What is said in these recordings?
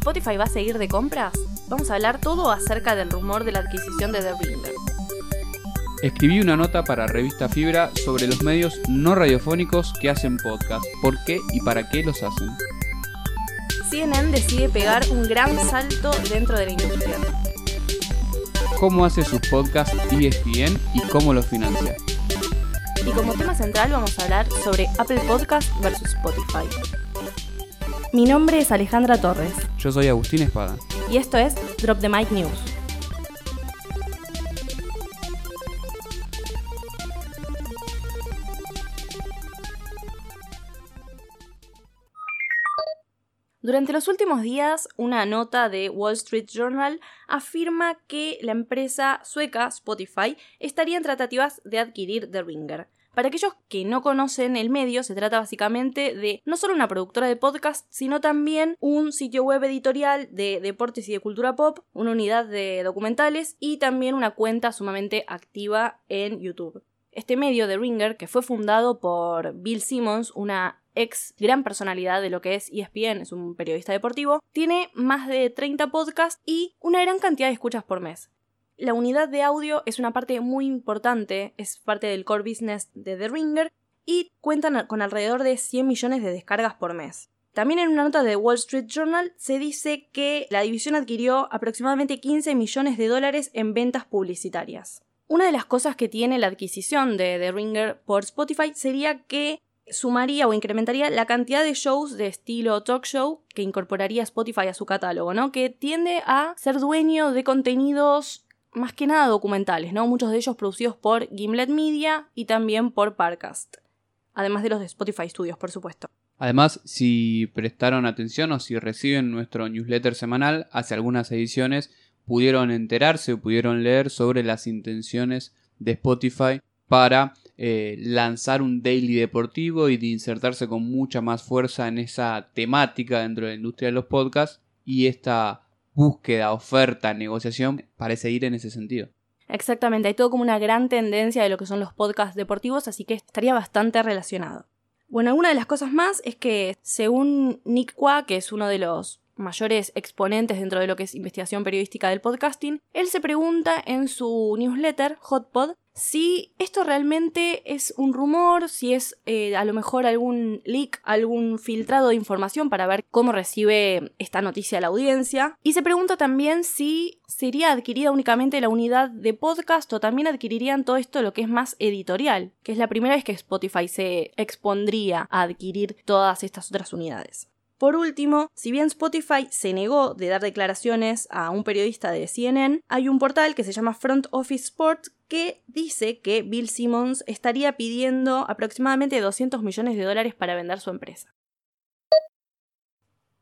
¿Spotify va a seguir de compras? Vamos a hablar todo acerca del rumor de la adquisición de The Ringer. Escribí una nota para Revista Fibra sobre los medios no radiofónicos que hacen podcast, por qué y para qué los hacen. CNN decide pegar un gran salto dentro de la industria. Cómo hace sus podcasts ESPN y cómo los financia. Y como tema central vamos a hablar sobre Apple Podcast versus Spotify. Mi nombre es Alejandra Torres. Yo soy Agustín Espada. Y esto es Drop the Mic News. Durante los últimos días, una nota de Wall Street Journal afirma que la empresa sueca Spotify estaría en tratativas de adquirir The Ringer. Para aquellos que no conocen el medio, se trata básicamente de no solo una productora de podcast, sino también un sitio web editorial de deportes y de cultura pop, una unidad de documentales y también una cuenta sumamente activa en YouTube. Este medio de Ringer, que fue fundado por Bill Simmons, una ex gran personalidad de lo que es ESPN, es un periodista deportivo, tiene más de 30 podcasts y una gran cantidad de escuchas por mes. La unidad de audio es una parte muy importante, es parte del core business de The Ringer y cuentan con alrededor de 100 millones de descargas por mes. También en una nota de Wall Street Journal se dice que la división adquirió aproximadamente 15 millones de dólares en ventas publicitarias. Una de las cosas que tiene la adquisición de The Ringer por Spotify sería que sumaría o incrementaría la cantidad de shows de estilo talk show que incorporaría Spotify a su catálogo, ¿no? Que tiende a ser dueño de contenidos más que nada documentales, ¿no? Muchos de ellos producidos por Gimlet Media y también por Parcast. Además de los de Spotify Studios, por supuesto. Además, si prestaron atención o si reciben nuestro newsletter semanal, hace algunas ediciones pudieron enterarse o pudieron leer sobre las intenciones de Spotify para eh, lanzar un daily deportivo y de insertarse con mucha más fuerza en esa temática dentro de la industria de los podcasts y esta búsqueda, oferta, negociación parece ir en ese sentido. Exactamente, hay todo como una gran tendencia de lo que son los podcasts deportivos, así que estaría bastante relacionado. Bueno, una de las cosas más es que según Nick Qua, que es uno de los mayores exponentes dentro de lo que es investigación periodística del podcasting, él se pregunta en su newsletter, Hotpod, si esto realmente es un rumor, si es eh, a lo mejor algún leak, algún filtrado de información para ver cómo recibe esta noticia la audiencia. Y se pregunta también si sería adquirida únicamente la unidad de podcast o también adquirirían todo esto lo que es más editorial, que es la primera vez que Spotify se expondría a adquirir todas estas otras unidades. Por último, si bien Spotify se negó de dar declaraciones a un periodista de CNN, hay un portal que se llama Front Office Sport que dice que Bill Simmons estaría pidiendo aproximadamente 200 millones de dólares para vender su empresa.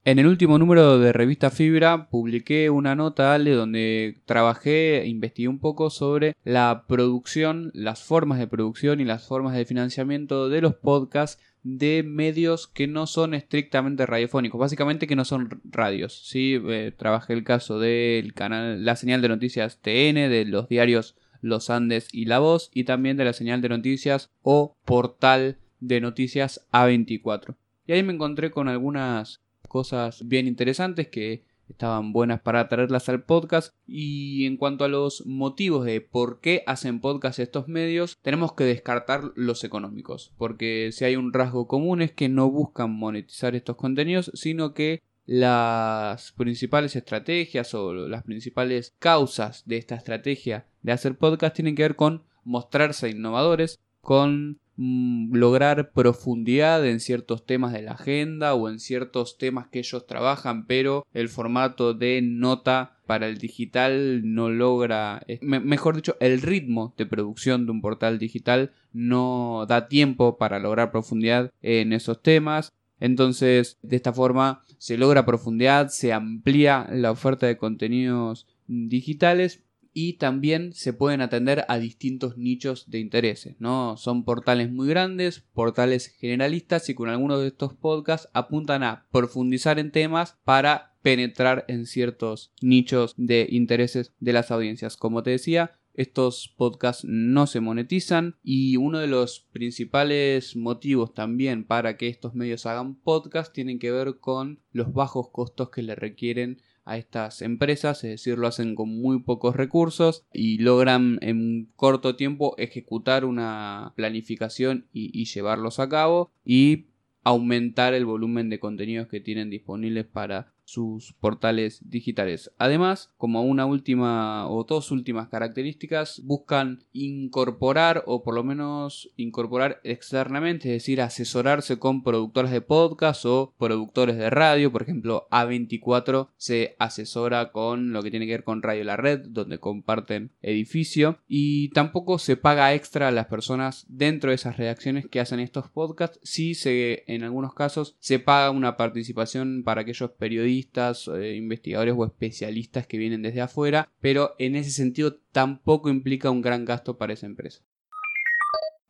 En el último número de Revista Fibra publiqué una nota, donde trabajé e investigué un poco sobre la producción, las formas de producción y las formas de financiamiento de los podcasts de medios que no son estrictamente radiofónicos, básicamente que no son radios. ¿sí? Eh, trabajé el caso del canal, la señal de noticias TN, de los diarios Los Andes y La Voz, y también de la señal de noticias o portal de noticias A24. Y ahí me encontré con algunas cosas bien interesantes que estaban buenas para traerlas al podcast. Y en cuanto a los motivos de por qué hacen podcast estos medios, tenemos que descartar los económicos, porque si hay un rasgo común es que no buscan monetizar estos contenidos, sino que las principales estrategias o las principales causas de esta estrategia de hacer podcast tienen que ver con mostrarse innovadores, con Mm, lograr profundidad en ciertos temas de la agenda o en ciertos temas que ellos trabajan, pero el formato de nota para el digital no logra, mejor dicho, el ritmo de producción de un portal digital no da tiempo para lograr profundidad en esos temas. Entonces, de esta forma se logra profundidad, se amplía la oferta de contenidos digitales y también se pueden atender a distintos nichos de intereses, ¿no? Son portales muy grandes, portales generalistas y con algunos de estos podcasts apuntan a profundizar en temas para penetrar en ciertos nichos de intereses de las audiencias. Como te decía, estos podcasts no se monetizan y uno de los principales motivos también para que estos medios hagan podcast tienen que ver con los bajos costos que le requieren a estas empresas, es decir, lo hacen con muy pocos recursos y logran en corto tiempo ejecutar una planificación y, y llevarlos a cabo y aumentar el volumen de contenidos que tienen disponibles para sus portales digitales. Además, como una última o dos últimas características, buscan incorporar o por lo menos incorporar externamente, es decir, asesorarse con productores de podcast o productores de radio. Por ejemplo, A24 se asesora con lo que tiene que ver con Radio La Red, donde comparten edificio. Y tampoco se paga extra a las personas dentro de esas redacciones que hacen estos podcasts. Sí se, en algunos casos, se paga una participación para aquellos periodistas eh, investigadores o especialistas que vienen desde afuera, pero en ese sentido tampoco implica un gran gasto para esa empresa.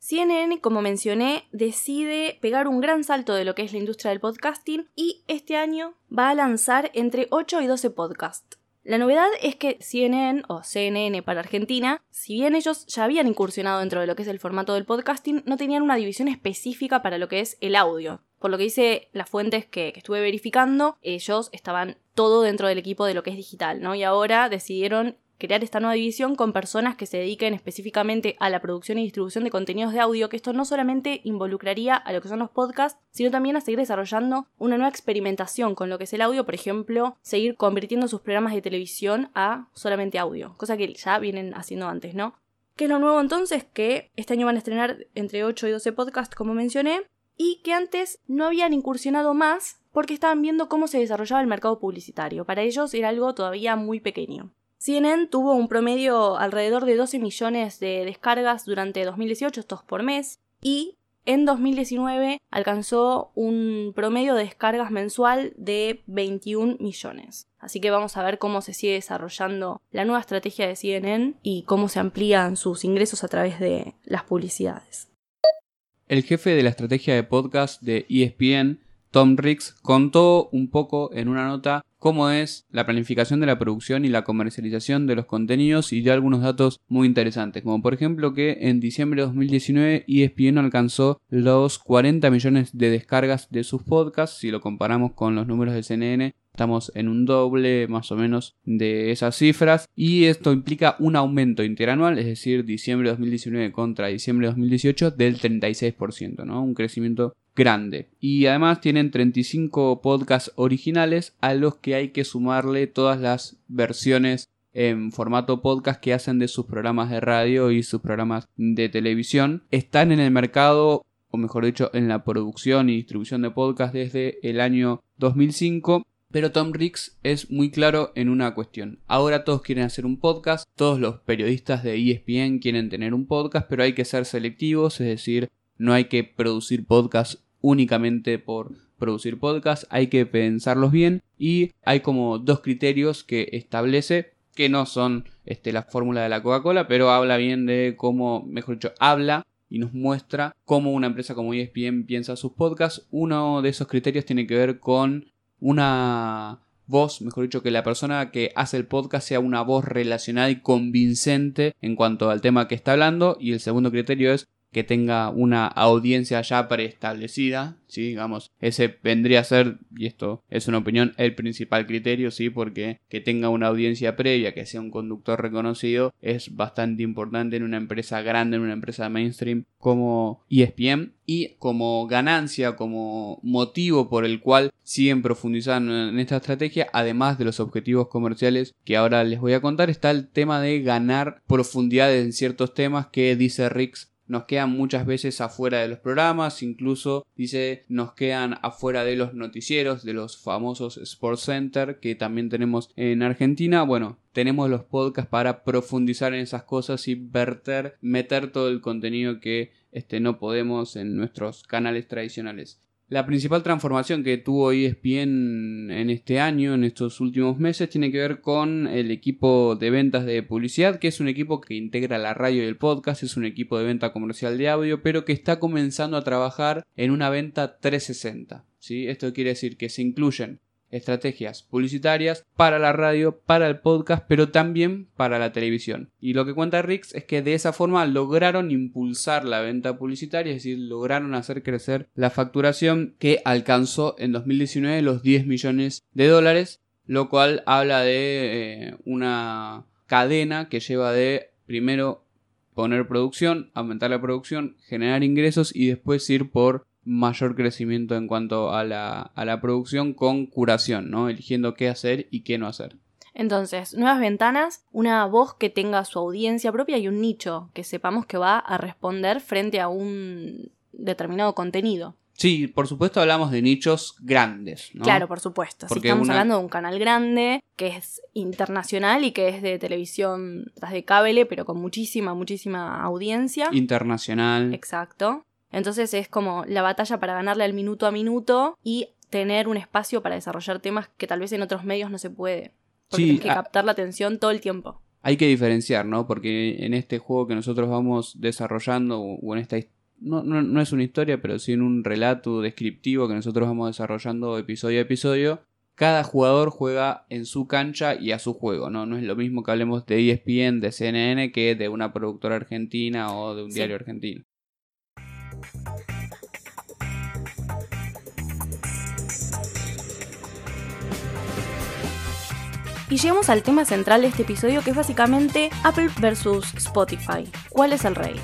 CNN, como mencioné, decide pegar un gran salto de lo que es la industria del podcasting y este año va a lanzar entre 8 y 12 podcasts. La novedad es que CNN o CNN para Argentina, si bien ellos ya habían incursionado dentro de lo que es el formato del podcasting, no tenían una división específica para lo que es el audio. Por lo que dice las fuentes que, estuve verificando, ellos estaban todo dentro del equipo de lo que es digital, ¿no? Y ahora decidieron crear esta nueva división con personas que se dediquen específicamente a la producción y distribución de contenidos de audio, que esto no solamente involucraría a lo que son los podcasts, sino también a seguir desarrollando una nueva experimentación con lo que es el audio, por ejemplo, seguir convirtiendo sus programas de televisión a solamente audio, cosa que ya vienen haciendo antes, ¿no? ¿Qué es lo nuevo entonces? Que este año van a estrenar entre 8 y 12 podcasts, como mencioné, y que antes no habían incursionado más porque estaban viendo cómo se desarrollaba el mercado publicitario. Para ellos era algo todavía muy pequeño. CNN tuvo un promedio alrededor de 12 millones de descargas durante 2018, estos por mes, y en 2019 alcanzó un promedio de descargas mensual de 21 millones. Así que vamos a ver cómo se sigue desarrollando la nueva estrategia de CNN y cómo se amplían sus ingresos a través de las publicidades. El jefe de la estrategia de podcast de ESPN, Tom Ricks, contó un poco en una nota cómo es la planificación de la producción y la comercialización de los contenidos y dio algunos datos muy interesantes, como por ejemplo que en diciembre de 2019 ESPN alcanzó los 40 millones de descargas de sus podcasts, si lo comparamos con los números de CNN Estamos en un doble más o menos de esas cifras y esto implica un aumento interanual, es decir, diciembre de 2019 contra diciembre de 2018 del 36%, ¿no? Un crecimiento grande. Y además tienen 35 podcasts originales a los que hay que sumarle todas las versiones en formato podcast que hacen de sus programas de radio y sus programas de televisión. Están en el mercado o mejor dicho, en la producción y distribución de podcast desde el año 2005 pero Tom Ricks es muy claro en una cuestión. Ahora todos quieren hacer un podcast, todos los periodistas de ESPN quieren tener un podcast, pero hay que ser selectivos, es decir, no hay que producir podcasts únicamente por producir podcasts, hay que pensarlos bien y hay como dos criterios que establece que no son este, la fórmula de la Coca-Cola, pero habla bien de cómo, mejor dicho, habla y nos muestra cómo una empresa como ESPN piensa sus podcasts. Uno de esos criterios tiene que ver con una voz, mejor dicho, que la persona que hace el podcast sea una voz relacionada y convincente en cuanto al tema que está hablando. Y el segundo criterio es que tenga una audiencia ya preestablecida, ¿sí? digamos, ese vendría a ser, y esto es una opinión, el principal criterio, ¿sí? porque que tenga una audiencia previa, que sea un conductor reconocido, es bastante importante en una empresa grande, en una empresa mainstream como ESPN, y como ganancia, como motivo por el cual siguen profundizando en esta estrategia, además de los objetivos comerciales que ahora les voy a contar, está el tema de ganar profundidad en ciertos temas que dice Rix nos quedan muchas veces afuera de los programas, incluso dice nos quedan afuera de los noticieros, de los famosos Sports Center que también tenemos en Argentina. Bueno, tenemos los podcasts para profundizar en esas cosas y verter, meter todo el contenido que este, no podemos en nuestros canales tradicionales. La principal transformación que tuvo ESPN en este año, en estos últimos meses, tiene que ver con el equipo de ventas de publicidad, que es un equipo que integra la radio y el podcast, es un equipo de venta comercial de audio, pero que está comenzando a trabajar en una venta 360. ¿sí? Esto quiere decir que se incluyen estrategias publicitarias para la radio, para el podcast, pero también para la televisión. Y lo que cuenta Rix es que de esa forma lograron impulsar la venta publicitaria, es decir, lograron hacer crecer la facturación que alcanzó en 2019 los 10 millones de dólares, lo cual habla de eh, una cadena que lleva de primero poner producción, aumentar la producción, generar ingresos y después ir por mayor crecimiento en cuanto a la, a la producción con curación, ¿no? Eligiendo qué hacer y qué no hacer. Entonces, nuevas ventanas, una voz que tenga su audiencia propia y un nicho que sepamos que va a responder frente a un determinado contenido. Sí, por supuesto hablamos de nichos grandes, ¿no? Claro, por supuesto. si estamos hablando de un canal grande que es internacional y que es de televisión de cable, pero con muchísima, muchísima audiencia. Internacional. Exacto. Entonces es como la batalla para ganarle al minuto a minuto y tener un espacio para desarrollar temas que tal vez en otros medios no se puede. Porque sí, que captar la atención todo el tiempo. Hay que diferenciar, ¿no? Porque en este juego que nosotros vamos desarrollando o en esta no, no, no es una historia, pero sí en un relato descriptivo que nosotros vamos desarrollando episodio a episodio, cada jugador juega en su cancha y a su juego, ¿no? No es lo mismo que hablemos de ESPN, de CNN, que de una productora argentina o de un diario argentino. Y llegamos al tema central de este episodio que es básicamente Apple versus Spotify. ¿Cuál es el rey?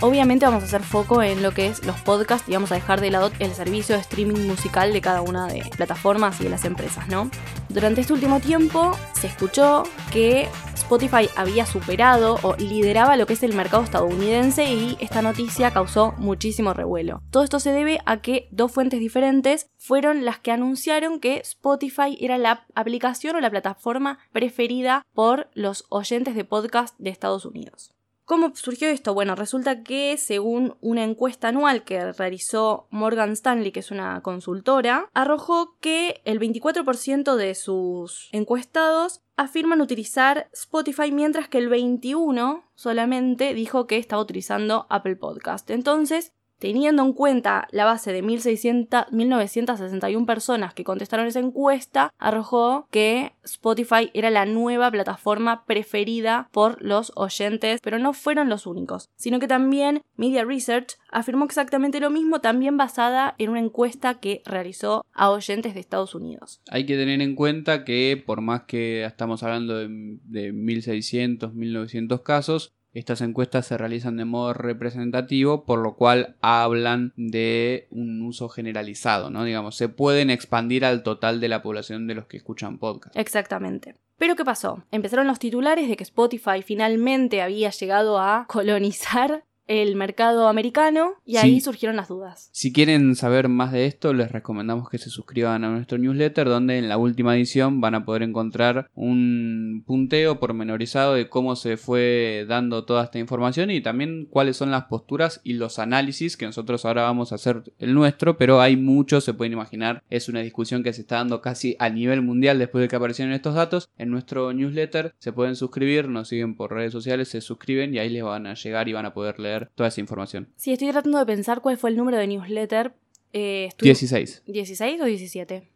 Obviamente vamos a hacer foco en lo que es los podcasts y vamos a dejar de lado el servicio de streaming musical de cada una de plataformas y de las empresas, ¿no? Durante este último tiempo se escuchó que Spotify había superado o lideraba lo que es el mercado estadounidense y esta noticia causó muchísimo revuelo. Todo esto se debe a que dos fuentes diferentes fueron las que anunciaron que Spotify era la aplicación o la plataforma preferida por los oyentes de podcast de Estados Unidos. ¿Cómo surgió esto? Bueno, resulta que según una encuesta anual que realizó Morgan Stanley, que es una consultora, arrojó que el 24% de sus encuestados afirman utilizar Spotify, mientras que el 21% solamente dijo que estaba utilizando Apple Podcast. Entonces, Teniendo en cuenta la base de 1961 personas que contestaron esa encuesta, arrojó que Spotify era la nueva plataforma preferida por los oyentes, pero no fueron los únicos, sino que también Media Research afirmó exactamente lo mismo, también basada en una encuesta que realizó a oyentes de Estados Unidos. Hay que tener en cuenta que por más que estamos hablando de, de 1600, 1900 casos, estas encuestas se realizan de modo representativo, por lo cual hablan de un uso generalizado, ¿no? Digamos, se pueden expandir al total de la población de los que escuchan podcast. Exactamente. Pero ¿qué pasó? Empezaron los titulares de que Spotify finalmente había llegado a colonizar el mercado americano y ahí surgieron las dudas. Si quieren saber más de esto, les recomendamos que se suscriban a nuestro newsletter donde en la última edición van a poder encontrar un punteo pormenorizado de cómo se fue dando toda esta información y también cuáles son las posturas y los análisis que nosotros ahora vamos a hacer el nuestro, pero hay muchos, se pueden imaginar, es una discusión que se está dando casi a nivel mundial después de que aparecieron estos datos. En nuestro newsletter se pueden suscribir, nos siguen por redes sociales, se suscriben y ahí les van a llegar y van a poder leer toda esa información. Sí, estoy tratando de pensar cuál fue el número de newsletter. Eh, 16. ¿16 o 17?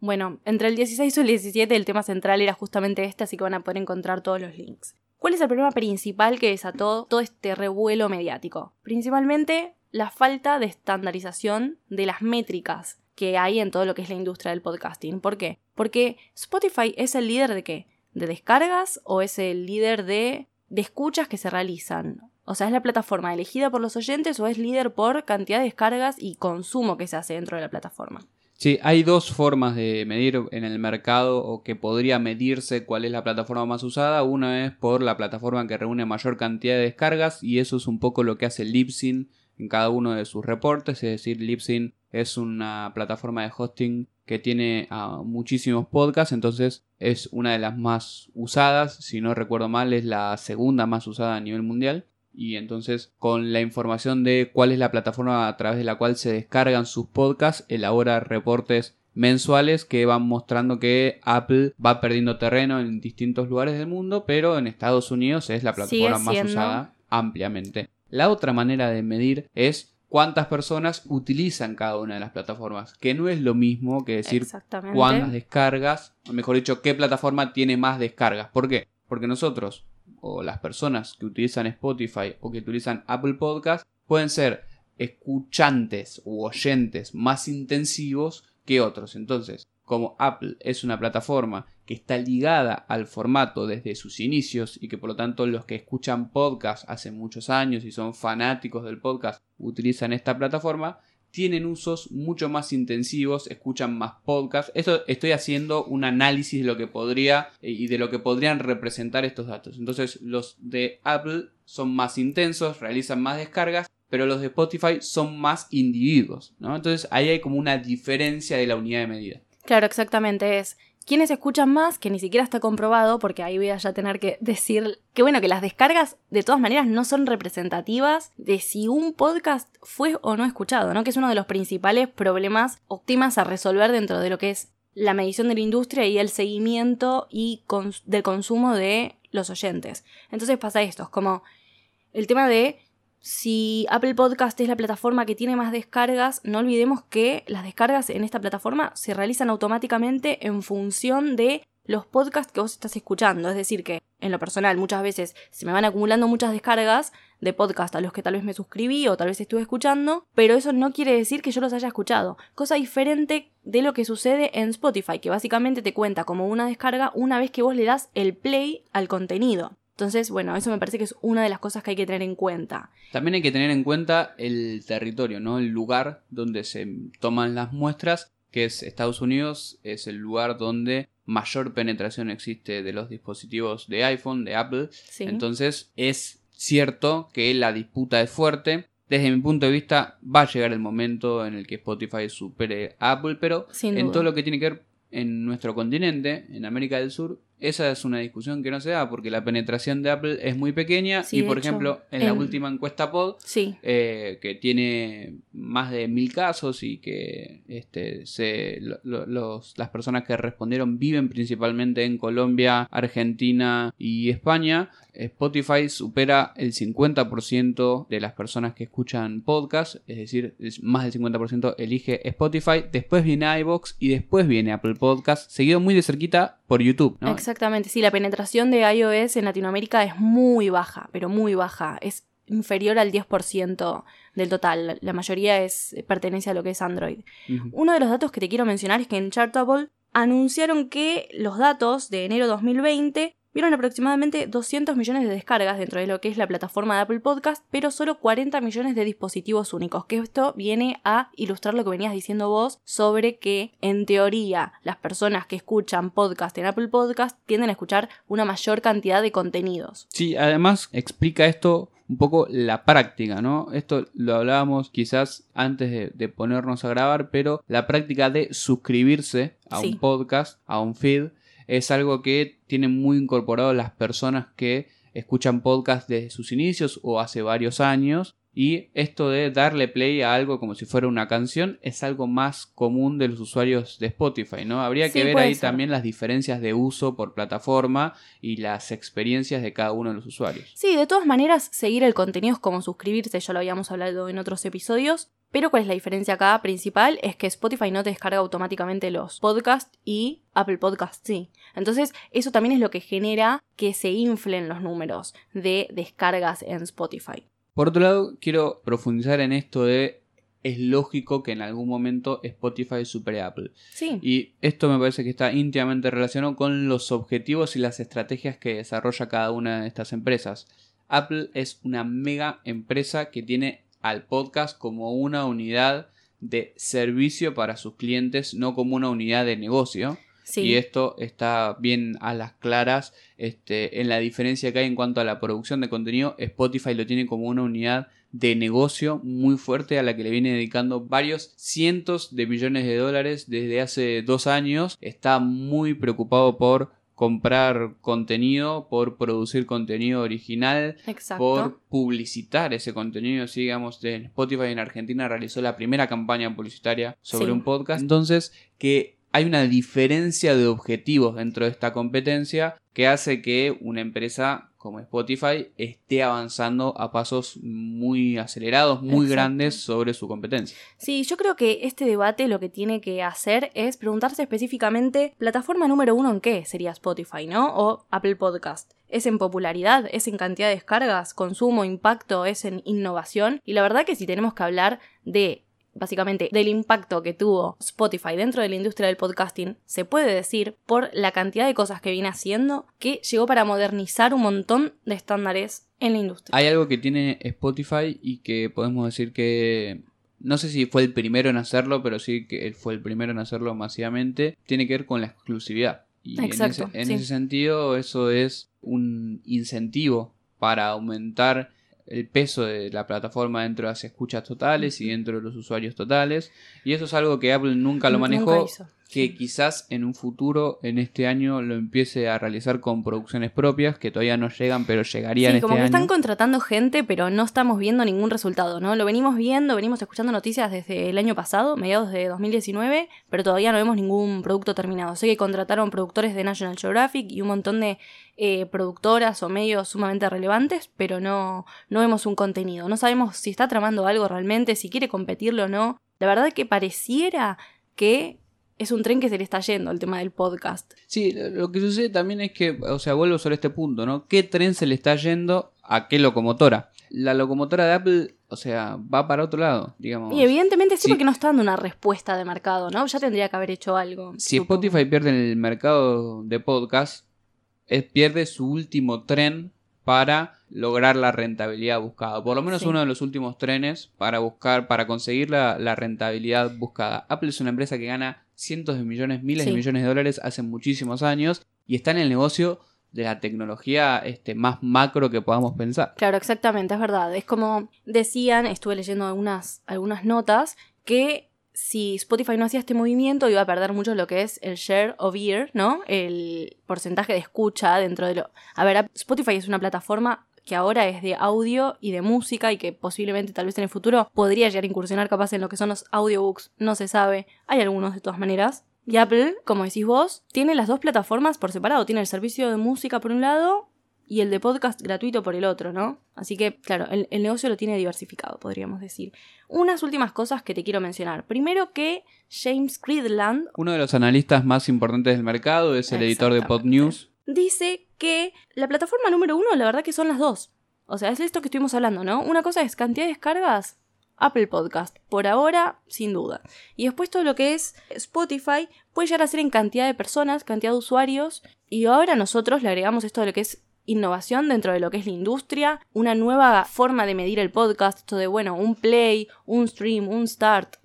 Bueno, entre el 16 y el 17 el tema central era justamente este, así que van a poder encontrar todos los links. ¿Cuál es el problema principal que desató todo este revuelo mediático? Principalmente la falta de estandarización de las métricas que hay en todo lo que es la industria del podcasting. ¿Por qué? Porque Spotify es el líder de qué? ¿De descargas o es el líder de, de escuchas que se realizan? O sea, ¿es la plataforma elegida por los oyentes o es líder por cantidad de descargas y consumo que se hace dentro de la plataforma? Sí, hay dos formas de medir en el mercado o que podría medirse cuál es la plataforma más usada. Una es por la plataforma que reúne mayor cantidad de descargas y eso es un poco lo que hace Libsyn en cada uno de sus reportes. Es decir, Libsyn es una plataforma de hosting que tiene ah, muchísimos podcasts, entonces es una de las más usadas. Si no recuerdo mal, es la segunda más usada a nivel mundial y entonces con la información de cuál es la plataforma a través de la cual se descargan sus podcasts, elabora reportes mensuales que van mostrando que Apple va perdiendo terreno en distintos lugares del mundo, pero en Estados Unidos es la plataforma más usada ampliamente. La otra manera de medir es cuántas personas utilizan cada una de las plataformas, que no es lo mismo que decir cuántas descargas, o mejor dicho, qué plataforma tiene más descargas. ¿Por qué? Porque nosotros, o las personas que utilizan Spotify o que utilizan Apple Podcast, pueden ser escuchantes u oyentes más intensivos que otros. Entonces, como Apple es una plataforma que está ligada al formato desde sus inicios y que por lo tanto los que escuchan podcast hace muchos años y son fanáticos del podcast utilizan esta plataforma, tienen usos mucho más intensivos, escuchan más podcasts. Esto estoy haciendo un análisis de lo que podría eh, y de lo que podrían representar estos datos. Entonces, los de Apple son más intensos, realizan más descargas, pero los de Spotify son más individuos, ¿no? Entonces, ahí hay como una diferencia de la unidad de medida. Claro, exactamente es. Quienes escuchan más, que ni siquiera está comprobado, porque ahí voy a ya tener que decir que bueno, que las descargas de todas maneras no son representativas de si un podcast fue o no escuchado, ¿no? Que es uno de los principales problemas o temas a resolver dentro de lo que es la medición de la industria y el seguimiento y del consumo de los oyentes. Entonces pasa esto, es como el tema de si Apple Podcast es la plataforma que tiene más descargas, no olvidemos que las descargas en esta plataforma se realizan automáticamente en función de los podcasts que vos estás escuchando. Es decir, que en lo personal muchas veces se me van acumulando muchas descargas de podcast a los que tal vez me suscribí o tal vez estuve escuchando, pero eso no quiere decir que yo los haya escuchado. Cosa diferente de lo que sucede en Spotify, que básicamente te cuenta como una descarga una vez que vos le das el play al contenido. Entonces, bueno, eso me parece que es una de las cosas que hay que tener en cuenta. También hay que tener en cuenta el territorio, ¿no? El lugar donde se toman las muestras, que es Estados Unidos, es el lugar donde mayor penetración existe de los dispositivos de iPhone, de Apple. Sí. Entonces, es cierto que la disputa es fuerte. Desde mi punto de vista, va a llegar el momento en el que Spotify supere a Apple, pero en todo lo que tiene que ver en nuestro continente, en América del Sur, esa es una discusión que no se da porque la penetración de Apple es muy pequeña Sí, y por hecho, ejemplo en la última encuesta Pod Sí, eh, que tiene más de mil casos y que este, se, lo- lo- los, las personas que respondieron viven principalmente en Colombia, Argentina y España. Spotify supera el 50% de las personas que escuchan podcast, es decir, más del 50% elige Spotify, después viene iBox y después viene Apple Podcast, seguido muy de cerquita por YouTube. ¿no? Exactamente. Sí, la penetración de iOS en Latinoamérica es muy baja, pero muy baja. Es inferior al 10% del total. La mayoría es pertenece a lo que es Android. Uno de los datos que te quiero mencionar es que en Chartable anunciaron que los datos de enero 2020 vieron aproximadamente 200 millones de descargas dentro de lo que es la plataforma de Apple Podcast, pero solo 40 millones de dispositivos únicos. Que esto viene a ilustrar lo que venías diciendo vos sobre que, en teoría, las personas que escuchan podcast en Apple Podcast tienden a escuchar una mayor cantidad de contenidos. Sí, además explica esto un poco la práctica, ¿no? Esto lo hablábamos quizás antes de, de ponernos a grabar, pero la práctica de suscribirse a Sí. un podcast, a un feed, es algo que tienen muy incorporado las personas que escuchan podcast desde sus inicios o hace varios años. Y esto de darle play a algo como si fuera una canción es algo más común de los usuarios de Spotify, ¿no? Habría que Sí, ver ahí ser. también las diferencias de uso por plataforma y las experiencias de cada uno de los usuarios. Sí, de todas maneras, seguir el contenido es como suscribirse, ya lo habíamos hablado en otros episodios. Pero ¿cuál es la diferencia acá principal? Es que Spotify no te descarga automáticamente los podcasts y Apple Podcasts sí. Entonces, eso también es lo que genera que se inflen los números de descargas en Spotify. Por otro lado, quiero profundizar en esto de es lógico que en algún momento Spotify supere a Apple. Sí, Y esto me parece que está íntimamente relacionado con los objetivos y las estrategias que desarrolla cada una de estas empresas. Apple es una mega empresa que tiene al podcast como una unidad de servicio para sus clientes, no como una unidad de negocio. sí. Y esto está bien a las claras este, en la diferencia que hay en cuanto a la producción de contenido. Spotify lo tiene como una unidad de negocio muy fuerte a la que le viene dedicando varios cientos de millones de dólares desde hace dos años. Está muy preocupado por comprar contenido, por producir contenido original, Exacto. por publicitar ese contenido. Si digamos, en Spotify en Argentina realizó la primera campaña publicitaria sobre Sí. un podcast. Entonces, que hay una diferencia de objetivos dentro de esta competencia que hace que una empresa como Spotify esté avanzando a pasos muy acelerados, muy grandes sobre su competencia. Sí, yo creo que este debate lo que tiene que hacer es preguntarse específicamente, plataforma número uno en qué sería Spotify, ¿no? O Apple Podcast. ¿Es en popularidad? ¿Es en cantidad de descargas? ¿Consumo? ¿Impacto? ¿Es en innovación? Y la verdad que si tenemos que hablar de básicamente del impacto que tuvo Spotify dentro de la industria del podcasting, se puede decir por la cantidad de cosas que viene haciendo que llegó para modernizar un montón de estándares en la industria. Hay algo que tiene Spotify y que podemos decir que no sé si fue el primero en hacerlo, pero sí que él fue el primero en hacerlo masivamente, tiene que ver con la exclusividad. Y Exacto, en, ese, sentido, eso es un incentivo para aumentar el peso de la plataforma dentro de las escuchas totales y dentro de los usuarios totales. Y eso es algo que Apple nunca lo manejó que quizás en un futuro, en este año, lo empiece a realizar con producciones propias, que todavía no llegan, pero llegarían sí, este como que están contratando gente, pero no estamos viendo ningún resultado, ¿no? Lo venimos viendo, venimos escuchando noticias desde el año pasado, mediados de 2019, pero todavía no vemos ningún producto terminado. Sé que contrataron productores de National Geographic y un montón de eh, productoras o medios sumamente relevantes, pero no, no vemos un contenido. No sabemos si está tramando algo realmente, si quiere competirlo o no. La verdad que pareciera que es un tren que se le está yendo el tema del podcast. Sí, lo que sucede también es que, o sea, vuelvo sobre este punto, ¿no? ¿Qué tren se le está yendo a qué locomotora? La locomotora de Apple, o sea, va para otro lado, digamos. Y evidentemente sí, porque no está dando una respuesta de mercado, ¿no? Ya tendría que haber hecho algo. Si Spotify pierde en el mercado de podcast, pierde su último tren para lograr la rentabilidad buscada. Por lo menos uno de los últimos trenes para buscar, para conseguir la, la, rentabilidad buscada. Apple es una empresa que gana cientos de millones, miles de millones de dólares hace muchísimos años y está en el negocio de la tecnología este, más macro que podamos pensar. Claro, exactamente, es verdad. Es como decían, estuve leyendo algunas, algunas notas, que si Spotify no hacía este movimiento iba a perder mucho lo que es el share of ear, ¿no? El porcentaje de escucha dentro de lo... A ver, Spotify es una plataforma que ahora es de audio y de música y que posiblemente tal vez en el futuro podría llegar a incursionar capaz en lo que son los audiobooks, no se sabe, hay algunos de todas maneras. Y Apple, como decís vos, tiene las dos plataformas por separado, tiene el servicio de música por un lado y el de podcast gratuito por el otro, ¿no? Así que, claro, el, negocio lo tiene diversificado, podríamos decir. Unas últimas cosas que te quiero mencionar. Primero que James Creedland... Uno de los analistas más importantes del mercado es el editor de Pod News dice que la plataforma número uno, la verdad que son las dos. O sea, es esto que estuvimos hablando, ¿no? Una cosa es cantidad de descargas, Apple Podcast, por ahora, sin duda. Y después todo lo que es Spotify puede llegar a ser en cantidad de personas, cantidad de usuarios. Y ahora nosotros le agregamos esto de lo que es innovación dentro de lo que es la industria, una nueva forma de medir el podcast, esto de, bueno, un play, un stream, un start.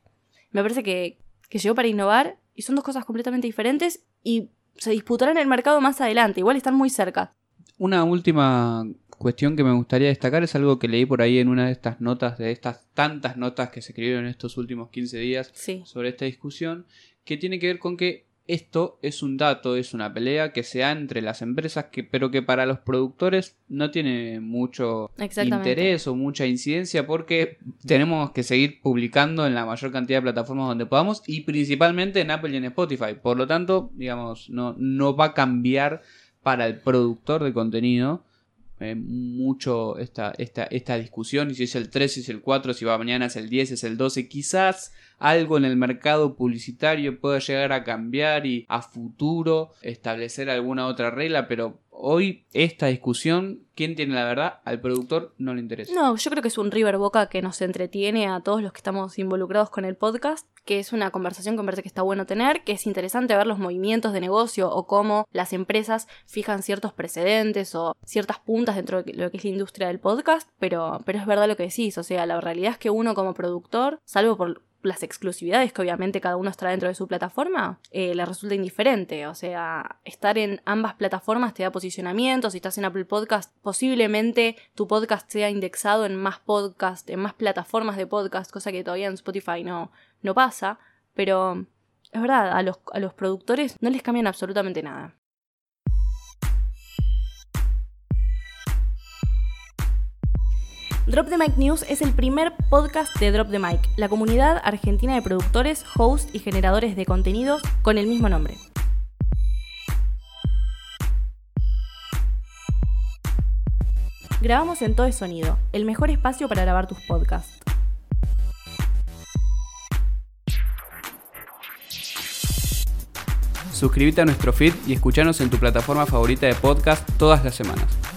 Me parece que, que llegó para innovar y son dos cosas completamente diferentes y se disputarán el mercado más adelante, igual están muy cerca. Una última cuestión que me gustaría destacar es algo que leí por ahí en una de estas notas, de estas tantas notas que se escribieron en estos últimos 15 días sobre esta discusión, que tiene que ver con que esto es un dato, es una pelea que se da entre las empresas, que, pero que para los productores no tiene mucho interés o mucha incidencia porque tenemos que seguir publicando en la mayor cantidad de plataformas donde podamos y principalmente en Apple y en Spotify. Por lo tanto, digamos, no, no va a cambiar para el productor de contenido eh, mucho esta, esta, esta discusión, y si es el 3, si es el 4, si va mañana es el 10, es el 12, quizás algo en el mercado publicitario pueda llegar a cambiar y a futuro establecer alguna otra regla, pero hoy esta discusión, ¿quién tiene la verdad? Al productor no le interesa. No, yo creo que es un River Boca que nos entretiene a todos los que estamos involucrados con el podcast, que es una conversación que me parece que está bueno tener, que es interesante ver los movimientos de negocio o cómo las empresas fijan ciertos precedentes o ciertas puntas dentro de lo que es la industria del podcast, pero, pero es verdad lo que decís, o sea, la realidad es que uno como productor, salvo por las exclusividades que obviamente cada uno está dentro de su plataforma, eh, le resulta indiferente. O sea, estar en ambas plataformas te da posicionamiento. Si estás en Apple Podcast, posiblemente tu podcast sea indexado en más podcast, en más plataformas de podcast, cosa que todavía en Spotify no, no pasa. Pero es verdad, a los, a los productores no les cambian absolutamente nada. Drop the Mic News es el primer podcast de Drop the Mic, la comunidad argentina de productores, hosts y generadores de contenidos con el mismo nombre. Grabamos en Todo es Sonido, el mejor espacio para grabar tus podcasts. Suscríbete a nuestro feed y escuchanos en tu plataforma favorita de podcast todas las semanas.